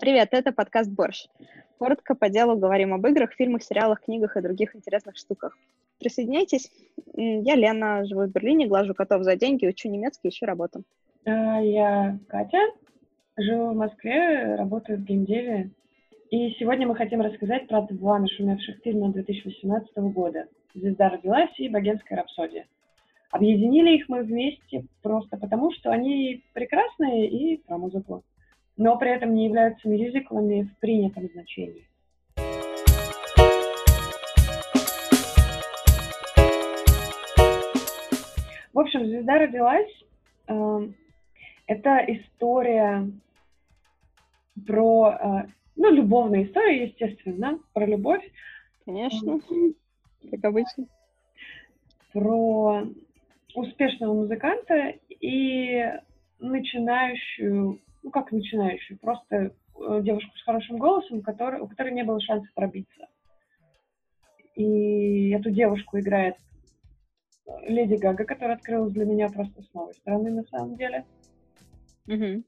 Привет, это подкаст «Борщ». Коротко по делу говорим об играх, фильмах, сериалах, книгах и других интересных штуках. Присоединяйтесь. Я Лена, живу в Берлине, глажу котов за деньги, учу немецкий, ищу работу. А, я Катя, живу в Москве, работаю в геймдеве. И сегодня мы хотим рассказать про два нашумевших фильма 2018 года «Звезда родилась» и «Богемская рапсодия». Объединили их мы вместе просто потому, что они прекрасные и про музыку, но при этом не являются мюзиклами в принятом значении. В общем, «Звезда родилась» э, это история про, э, ну, любовная история, естественно, про любовь. Конечно, как обычно. Про успешного музыканта и начинающую, ну как начинающую, просто э, девушку с хорошим голосом, который, у которой не было шансов пробиться. И эту девушку играет Леди Гага, которая открылась для меня просто с новой стороны на самом деле. Угу.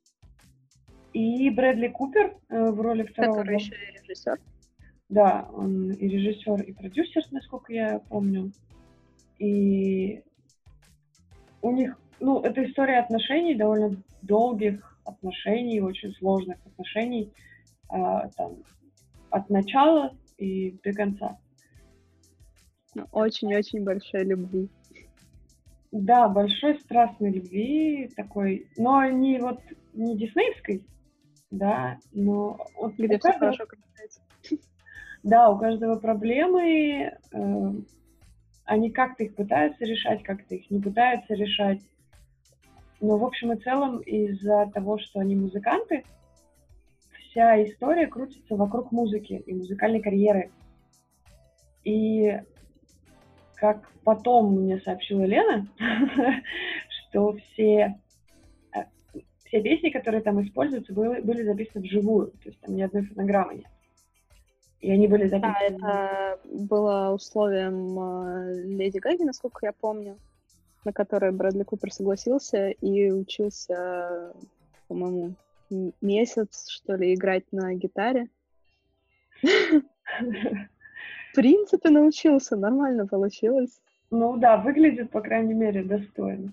И Брэдли Купер э, в роли второго. Который еще и режиссер. Да, он и режиссер, и продюсер, насколько я помню. И у них, ну, это история отношений, довольно долгих отношений, очень сложных отношений, э, там, от начала и до конца. Очень-очень большой любви. Да, большой страстной любви такой, но не вот не диснеевской, да, но вот где все хорошо кончается. Да, у каждого проблемы, э, они как-то их пытаются решать, как-то их не пытаются решать. Но в общем и целом из-за того, что они музыканты, вся история крутится вокруг музыки и музыкальной карьеры. И как потом мне сообщила Лена, что все, э, все песни, которые там используются, были, были записаны вживую, то есть там ни одной фонограммы нет. И они были записаны... Да, это было условием э, Леди Гаги, насколько я помню, на которое Брэдли Купер согласился и учился, по-моему, месяц, что ли, играть на гитаре. В принципе, научился, нормально получилось. Ну да, выглядит, по крайней мере, достойно.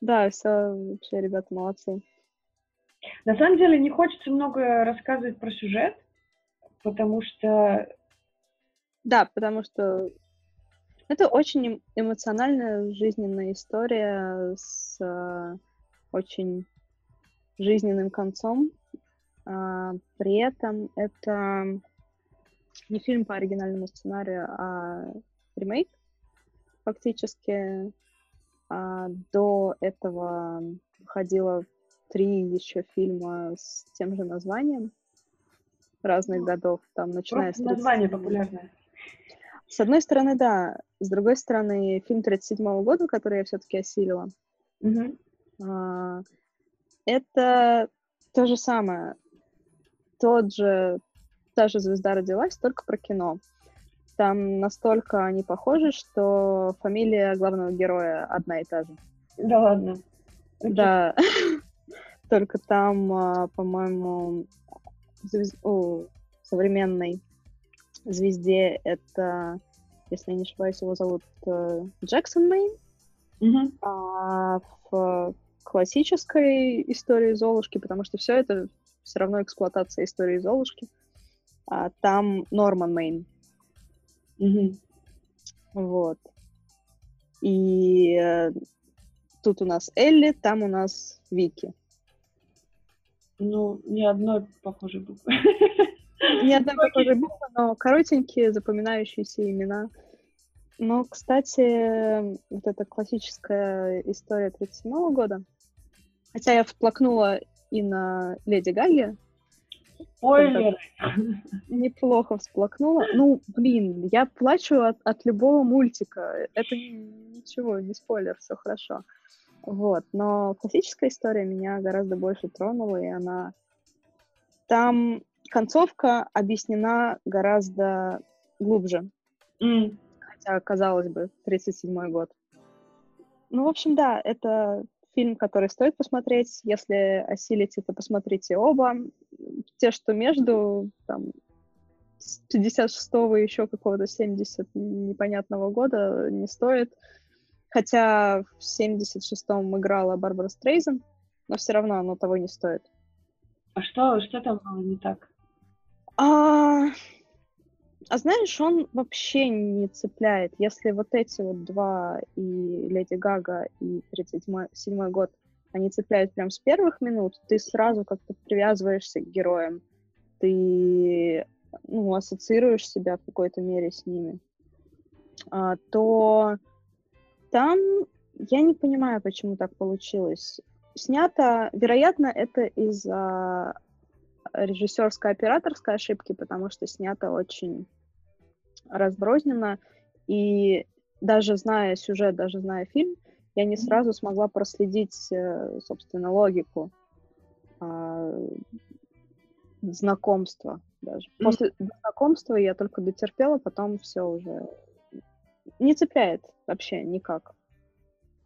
Да, все, вообще, ребята, молодцы. На самом деле не хочется много рассказывать про сюжет, потому что... Да, потому что это очень эмоциональная, жизненная история с э, очень жизненным концом. А, при этом это не фильм по оригинальному сценарию, а ремейк фактически. А до этого выходило три еще фильма с тем же названием разных годов, там, начиная Просто с... название популярное. С одной стороны, да. С другой стороны, фильм 37 года, который я все-таки осилила, угу. а, это то же самое. Тот же та же звезда родилась, только про кино. Там настолько они похожи, что фамилия главного героя одна и та же. Да ладно. Да. Только там, а, по-моему, звез... О, современной звезде это, если я не ошибаюсь, его зовут э, Джексон Мейн. Угу. А в классической истории Золушки, потому что все это все равно эксплуатация истории Золушки, а там Норман Мейн. Угу. Вот. И э, тут у нас Элли, там у нас Вики. Ну, ни одной похожей буквы. Ни одной похожей буквы, но коротенькие, запоминающиеся имена. Но, кстати, вот эта классическая история 37 года, хотя я всплакнула и на Леди Гаге, Спойлер. Неплохо всплакнула. Ну, блин, я плачу от, от любого мультика. Это ничего, не спойлер, все хорошо. Вот, но классическая история меня гораздо больше тронула, и она... Там концовка объяснена гораздо глубже. Mm. Хотя, казалось бы, 37-й год. Ну, в общем, да, это фильм, который стоит посмотреть. Если осилите, то посмотрите оба. Те, что между, там, с 56-го еще какого-то 70 непонятного года не стоит. Хотя в 76-м играла Барбара Стрейзен, но все равно оно того не стоит. А что, что там было не так? А, а знаешь, он вообще не цепляет. Если вот эти вот два, и Леди Гага, и 37-й год, они цепляют прям с первых минут, ты сразу как-то привязываешься к героям. Ты ну, ассоциируешь себя в какой-то мере с ними. А, то там я не понимаю, почему так получилось. Снято, вероятно, это из-за режиссерской операторской ошибки, потому что снято очень разброзненно, и даже зная сюжет, даже зная фильм, я не сразу смогла проследить, э, собственно, логику а, знакомства даже. После знакомства я только дотерпела, потом все уже не цепляет вообще никак.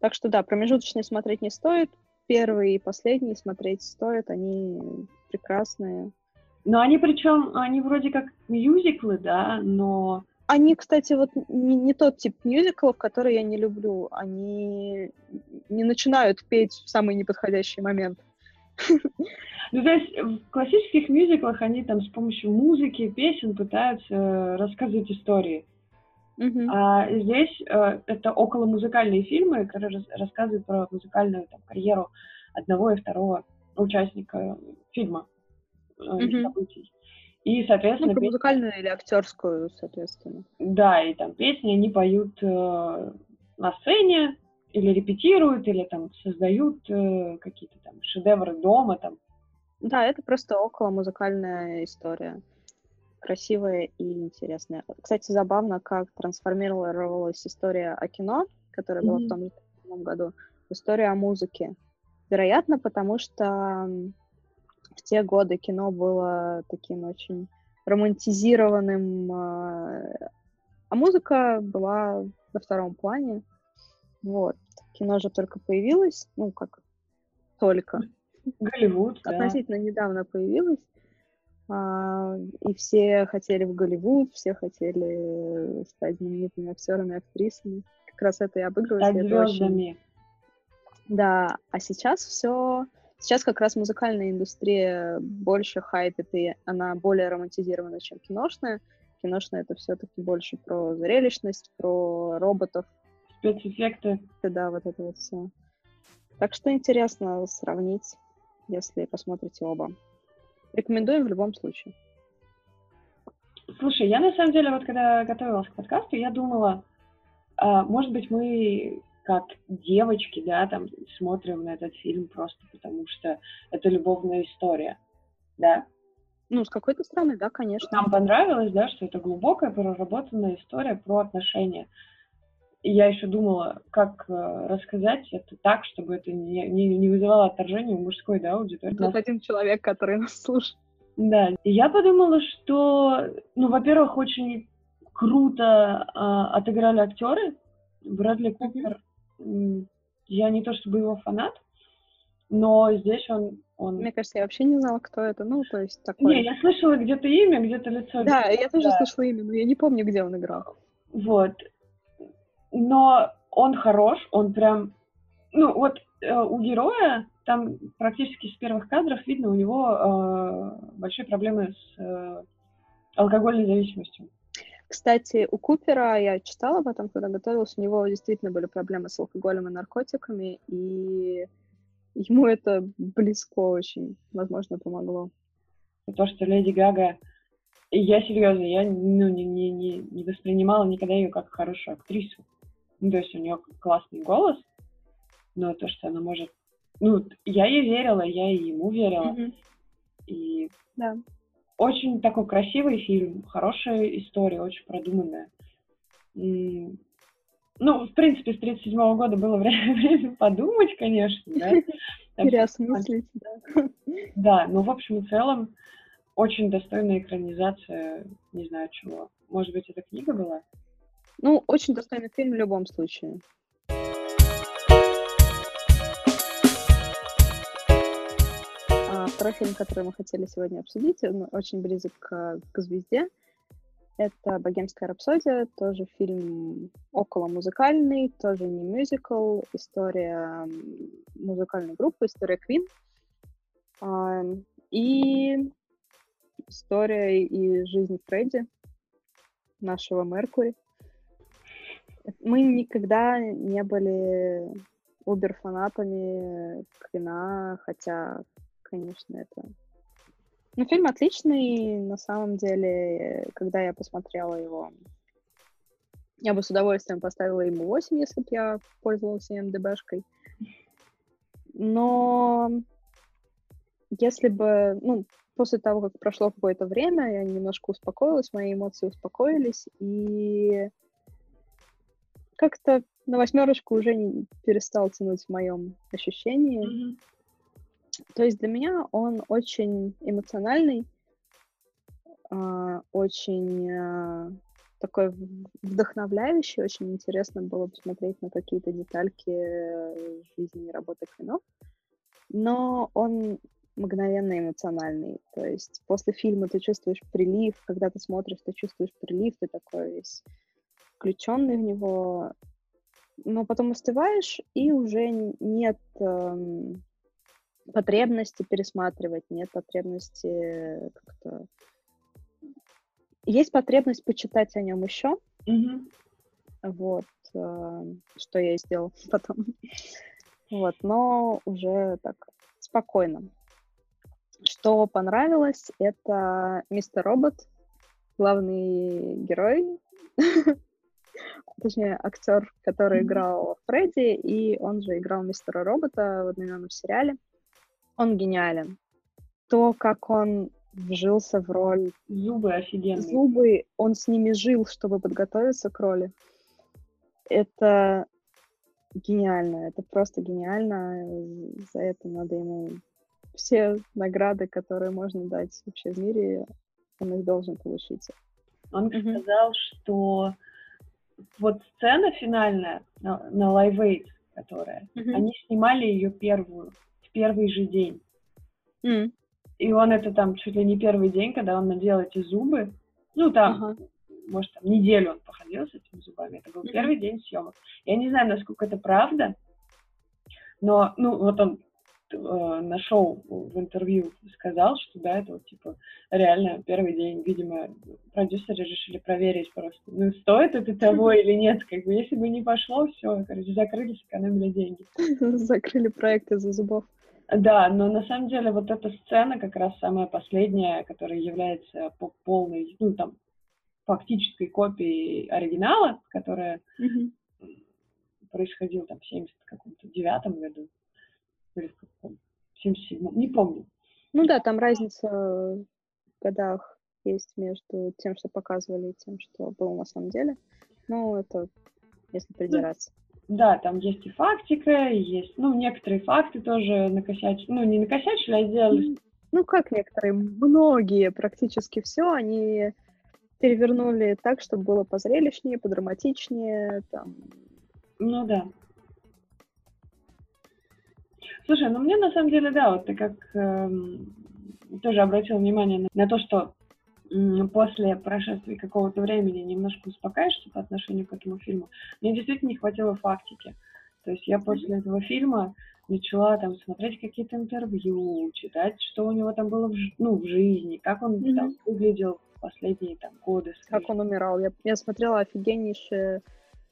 Так что да, промежуточные смотреть не стоит, первый и последний смотреть стоит, они прекрасные. Но они причем, они вроде как мюзиклы, да, но... Они, кстати, вот не, не тот тип мюзиклов, который я не люблю. Они не начинают петь в самый неподходящий момент. Ну, то есть в классических мюзиклах они там с помощью музыки, песен пытаются рассказывать истории. Uh-huh. А здесь э, это около музыкальные фильмы, которые рас- рассказывают про музыкальную там, карьеру одного и второго участника фильма uh-huh. событий. И, соответственно... Ну, про музыкальную или актерскую, соответственно. Да, и там песни они поют э, на сцене, или репетируют, или там создают э, какие-то там шедевры дома там. Да, это просто около музыкальная история красивая и интересная. Кстати, забавно, как трансформировалась история о кино, которая mm-hmm. была в том же году, в историю о музыке. Вероятно, потому что в те годы кино было таким очень романтизированным, а, а музыка была на втором плане. Вот. Кино же только появилось, ну, как только. Голливуд, Относительно да. недавно появилось. А, и все хотели в Голливуд, все хотели стать знаменитыми актерами, актрисами. Как раз это и обыгрывается. Стать звездами. Да, а сейчас все... Сейчас как раз музыкальная индустрия больше хайпит, и она более романтизирована, чем киношная. Киношная — это все-таки больше про зрелищность, про роботов. Спецэффекты. Да, вот это вот все. Так что интересно сравнить, если посмотрите оба. Рекомендуем в любом случае. Слушай, я на самом деле, вот когда готовилась к подкасту, я думала, а, может быть, мы как девочки, да, там смотрим на этот фильм просто потому, что это любовная история, да. Ну, с какой-то стороны, да, конечно. Нам понравилось, да, что это глубокая, проработанная история про отношения. И я еще думала, как э, рассказать это так, чтобы это не, не, не вызывало отторжения у мужской да, аудитории. Вот один человек, который нас слушает. Да, и я подумала, что, ну, во-первых, очень круто э, отыграли актеры. Брэдли Купер, mm-hmm. я не то чтобы его фанат, но здесь он, он... Мне кажется, я вообще не знала, кто это. Ну, то есть такое... Не, я слышала где-то имя, где-то лицо. Да, я тоже да. слышала имя, но я не помню, где он играл. Вот но он хорош, он прям, ну вот э, у героя там практически с первых кадров видно у него э, большие проблемы с э, алкогольной зависимостью. Кстати, у Купера, я читала об этом, когда готовилась, у него действительно были проблемы с алкоголем и наркотиками, и ему это близко очень, возможно, помогло. То, что Леди Гага... Я серьезно, я ну, не, не, не, не воспринимала никогда ее как хорошую актрису. Ну, то есть у нее классный голос, но то, что она может... Ну, я ей верила, я и ему верила. Mm-hmm. И да. очень такой красивый фильм, хорошая история, очень продуманная. И... Ну, в принципе, с 37 -го года было время, подумать, конечно, да. Переосмыслить, да. Да, но в общем и целом очень достойная экранизация, не знаю чего. Может быть, это книга была? Ну, очень достойный фильм в любом случае. А второй фильм, который мы хотели сегодня обсудить, он очень близок к, к звезде. Это «Богемская рапсодия», тоже фильм около музыкальный, тоже не мюзикл, история музыкальной группы, история Queen. А, и история и жизнь Фредди, нашего Меркури. Мы никогда не были убер-фанатами Квина, хотя, конечно, это ну, фильм отличный, на самом деле, когда я посмотрела его, я бы с удовольствием поставила ему 8, если бы я пользовалась МДБшкой. Но если бы, ну, после того, как прошло какое-то время, я немножко успокоилась, мои эмоции успокоились, и как-то на восьмерочку уже не перестал тянуть в моем ощущении. Mm-hmm. То есть для меня он очень эмоциональный, а, очень а, такой вдохновляющий, очень интересно было посмотреть на какие-то детальки жизни и работы кино. Но он мгновенно эмоциональный. То есть после фильма ты чувствуешь прилив, когда ты смотришь, ты чувствуешь прилив, ты такой весь включенный в него, но потом остываешь, и уже нет эм, потребности пересматривать, нет потребности как-то... Есть потребность почитать о нем еще. Mm-hmm. Вот, э, что я и сделал потом. Вот, но уже так спокойно. Что понравилось, это Мистер Робот, главный герой, точнее, актер, который играл Фредди, и он же играл Мистера Робота в одноименном сериале. Он гениален. То, как он вжился в роль. Зубы офигенные. Зубы, он с ними жил, чтобы подготовиться к роли. Это гениально, это просто гениально. За это надо ему все награды, которые можно дать вообще в мире, он их должен получить. Он mm-hmm. сказал, что вот сцена финальная на, на Live Aid, которая, mm-hmm. они снимали ее первую первый же день. Mm. И он это там чуть ли не первый день, когда он надел эти зубы. Ну, там, uh-huh. может, там неделю он походил с этими зубами. Это был mm-hmm. первый день съемок. Я не знаю, насколько это правда, но, ну, вот он э, на шоу в интервью сказал, что да, это вот, типа, реально первый день, видимо, продюсеры решили проверить просто, ну, стоит это того или нет, как бы, если бы не пошло, все, короче, закрыли, сэкономили деньги. Закрыли проект из-за зубов. Да, но на самом деле вот эта сцена как раз самая последняя, которая является полной, ну там, фактической копией оригинала, которая mm-hmm. происходила там в 79 году, или в каком 77 не помню. Ну да, там разница в годах есть между тем, что показывали, и тем, что было на самом деле. Ну, это если ну, придираться. Ну, да, там есть и фактика, и есть, ну, некоторые факты тоже накосячили, ну, не накосячили, а сделали... Ну, как некоторые, многие, практически все, они перевернули так, чтобы было позрелищнее, подраматичнее, там... Ну, да. Слушай, ну мне на самом деле, да, вот ты как э, тоже обратил внимание на, на то, что после прошествия какого-то времени немножко успокаиваешься по отношению к этому фильму. Мне действительно не хватило фактики. То есть я после этого фильма начала там смотреть какие-то интервью, читать, что у него там было в, ну, в жизни, как он mm-hmm. там выглядел в последние там годы. Как он умирал. Я, я смотрела офигеннейшее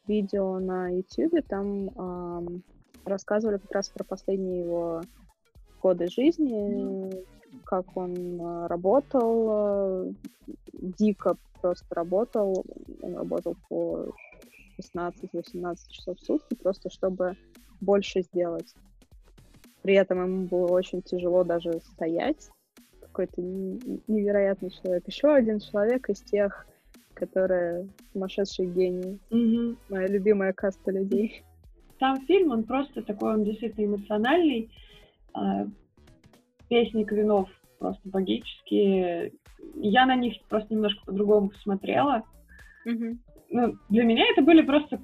видео на YouTube, там эм, рассказывали как раз про последние его годы жизни, как он э, работал, э, дико просто работал. Он работал по 16-18 часов в сутки, просто чтобы больше сделать. При этом ему было очень тяжело даже стоять. Какой-то невероятный человек. Еще один человек из тех, которые сумасшедшие гении. Mm-hmm. Моя любимая каста людей. Сам фильм, он просто такой, он действительно эмоциональный. А, песни Квинов просто магические. Я на них просто немножко по-другому посмотрела. Mm-hmm. Ну, для меня это были просто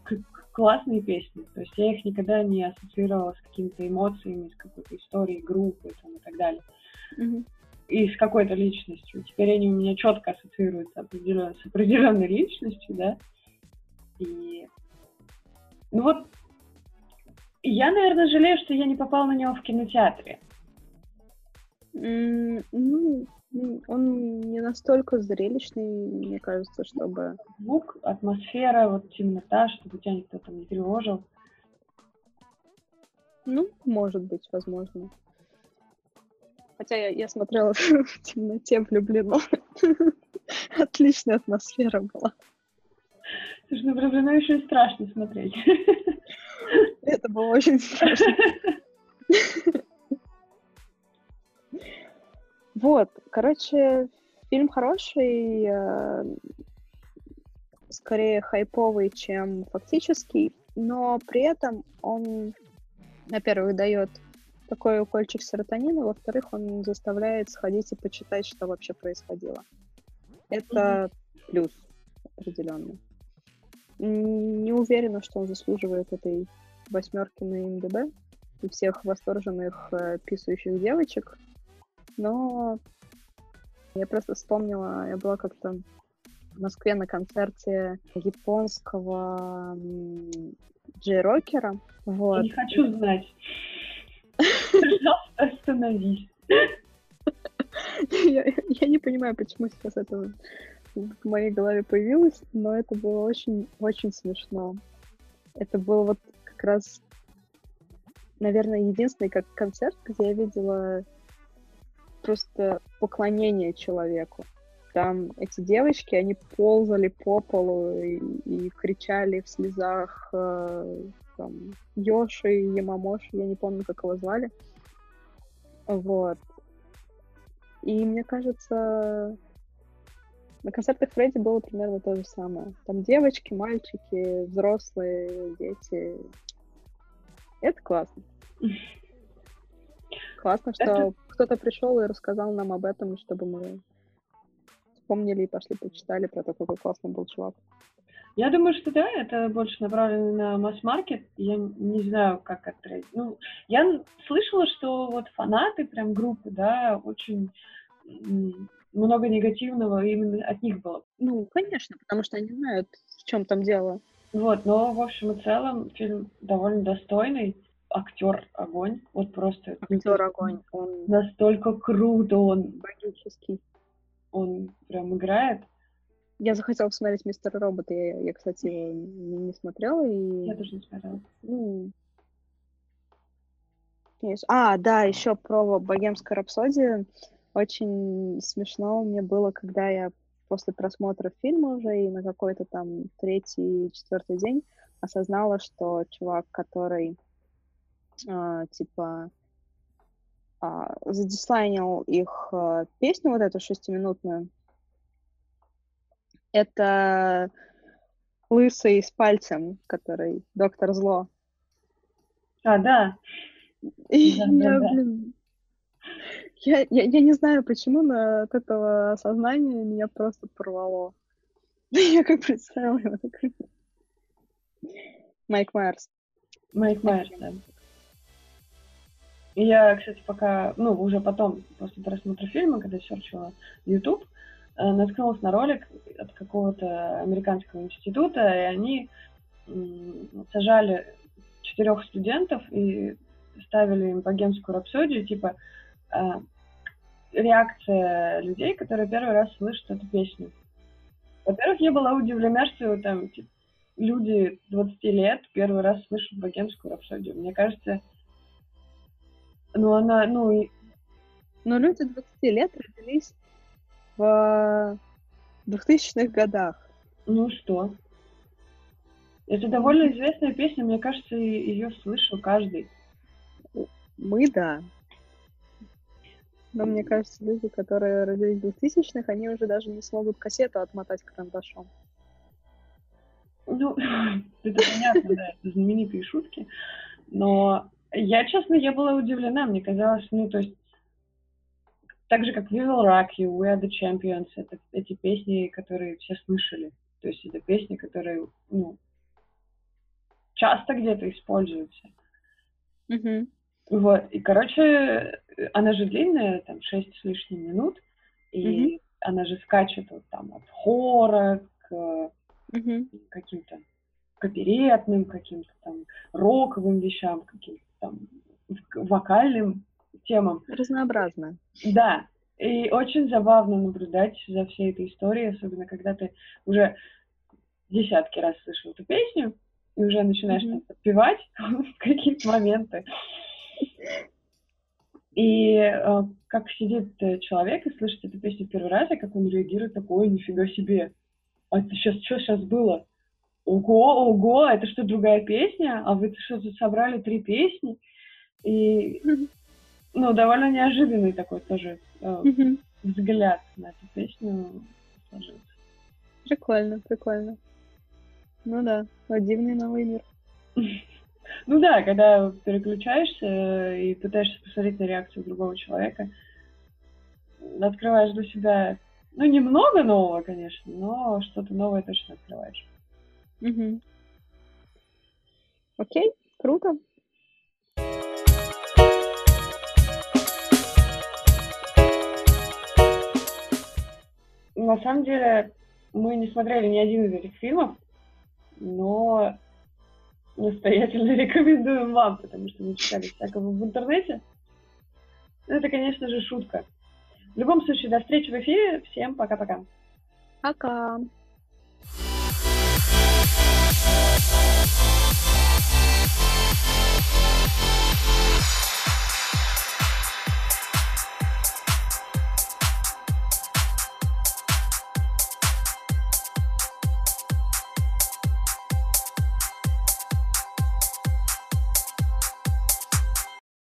классные песни. То есть я их никогда не ассоциировала с какими-то эмоциями, с какой-то историей группы там, и так далее. Мгм. и с какой-то личностью. Теперь они у меня четко ассоциируются определен- с определенной личностью, да. И ну вот я, наверное, жалею, что я не попала на него в кинотеатре. М, Ну, м, он не настолько зрелищный, мне кажется, чтобы... Звук, атмосфера, вот темнота, чтобы тебя никто там не тревожил. Ну, может быть, возможно. Хотя я, я смотрела в темноте влюблено. Отличная атмосфера была. Слушай, ну влюблено еще и страшно смотреть. Это было очень страшно. Вот, короче, фильм хороший, э, скорее хайповый, чем фактический, но при этом он, во-первых, дает такой укольчик серотонина, во-вторых, он заставляет сходить и почитать, что вообще происходило. Это плюс определенно. Не уверена, что он заслуживает этой восьмерки на МДБ и всех восторженных э, писающих девочек, но я просто вспомнила, я была как-то в Москве на концерте японского Джей-рокера, вот. Не хочу знать. Пожалуйста, остановись. я, я не понимаю, почему сейчас это в моей голове появилось, но это было очень-очень смешно. Это был вот как раз, наверное, единственный как концерт, где я видела просто поклонение человеку. Там эти девочки, они ползали по полу и, и кричали в слезах э, там, Йоши, Ямамоши, я не помню, как его звали. Вот. И мне кажется, на концертах Фредди было примерно то же самое. Там девочки, мальчики, взрослые, дети. Это классно. Классно, что Это- кто-то пришел и рассказал нам об этом, чтобы мы вспомнили и пошли почитали про то, какой классный был чувак. Я думаю, что да, это больше направлено на масс-маркет. Я не знаю, как это... Ну, я слышала, что вот фанаты прям группы, да, очень много негативного именно от них было. Ну, конечно, потому что они знают, в чем там дело. Вот, но в общем и целом фильм довольно достойный. Актер огонь. Вот просто Актер огонь, он настолько круто он, магический. он прям играет. Я захотела посмотреть Мистера Робота. Я, я, кстати, его не, смотрела. И, Я тоже не смотрела. ну, А, да, еще про богемскую рапсодию. Очень смешно мне было, когда я после просмотра фильма уже и на какой-то там третий, четвертый день осознала, что чувак, который а, типа а, задислайнил их а, песню вот эту шестиминутную, это лысый с пальцем, который доктор зло. А, да. И Да, я, да, да. Я, я, я не знаю, почему, но от этого осознания меня просто порвало. Я как представила его такой. Майк Майерс. Майк Майерс, да. И Я, кстати, пока, ну, уже потом, после просмотра фильма, когда серчила YouTube, э, наткнулась на ролик от какого-то американского института, и они сажали четырех студентов и ставили им богемскую рапсодию, типа реакция людей, которые первый раз слышат эту песню. Во-первых, я была удивлена, что там типа, люди 20 лет первый раз слышат богемскую рапсодию. Мне кажется, ну она, ну, и- Но люди 20 лет родились в 2000-х годах. ну что? Это довольно известная песня, мне кажется, ее слышал каждый. Мы, да. Но мне кажется, люди, которые родились в 2000-х, они уже даже не смогут кассету отмотать карандашом. Ну, это понятно, да, это знаменитые шутки. Но я, честно, я была удивлена. Мне казалось, ну, то есть, так же, как We Will Rock You, We Are The Champions, это эти песни, которые все слышали. То есть, это песни, которые, ну, часто где-то используются. Мгм. Вот, и, короче, она же длинная, там, 6 с лишним минут, и mm-hmm. она же скачет вот там от хора к mm-hmm. каким-то к оперетным, каким-то там роковым вещам, каким-то там вокальным темам. Разнообразно. Да, и очень забавно наблюдать за всей этой историей, особенно когда ты уже десятки раз слышал эту песню, и уже начинаешь mm-hmm. подпевать в какие-то моменты. И э, как сидит э, человек и слышит эту песню первый раз, и как он реагирует, такой, нифига себе. А это сейчас, что сейчас было? Ого, ого, это что, другая песня? А вы что, тут собрали три песни? И, ну, довольно неожиданный такой тоже э, взгляд на эту песню сложился. Прикольно, прикольно. Ну да, дивный новый мир. Ну да, когда переключаешься и пытаешься посмотреть на реакцию другого человека, открываешь для себя, ну, немного нового, конечно, но что-то новое точно открываешь. Угу. Окей, круто. На самом деле, мы не смотрели ни один из этих фильмов, но настоятельно рекомендуем вам, потому что мы читали всякого в интернете. Это, конечно же, шутка. В любом случае, до встречи в эфире. Всем пока-пока. Пока. -пока. пока.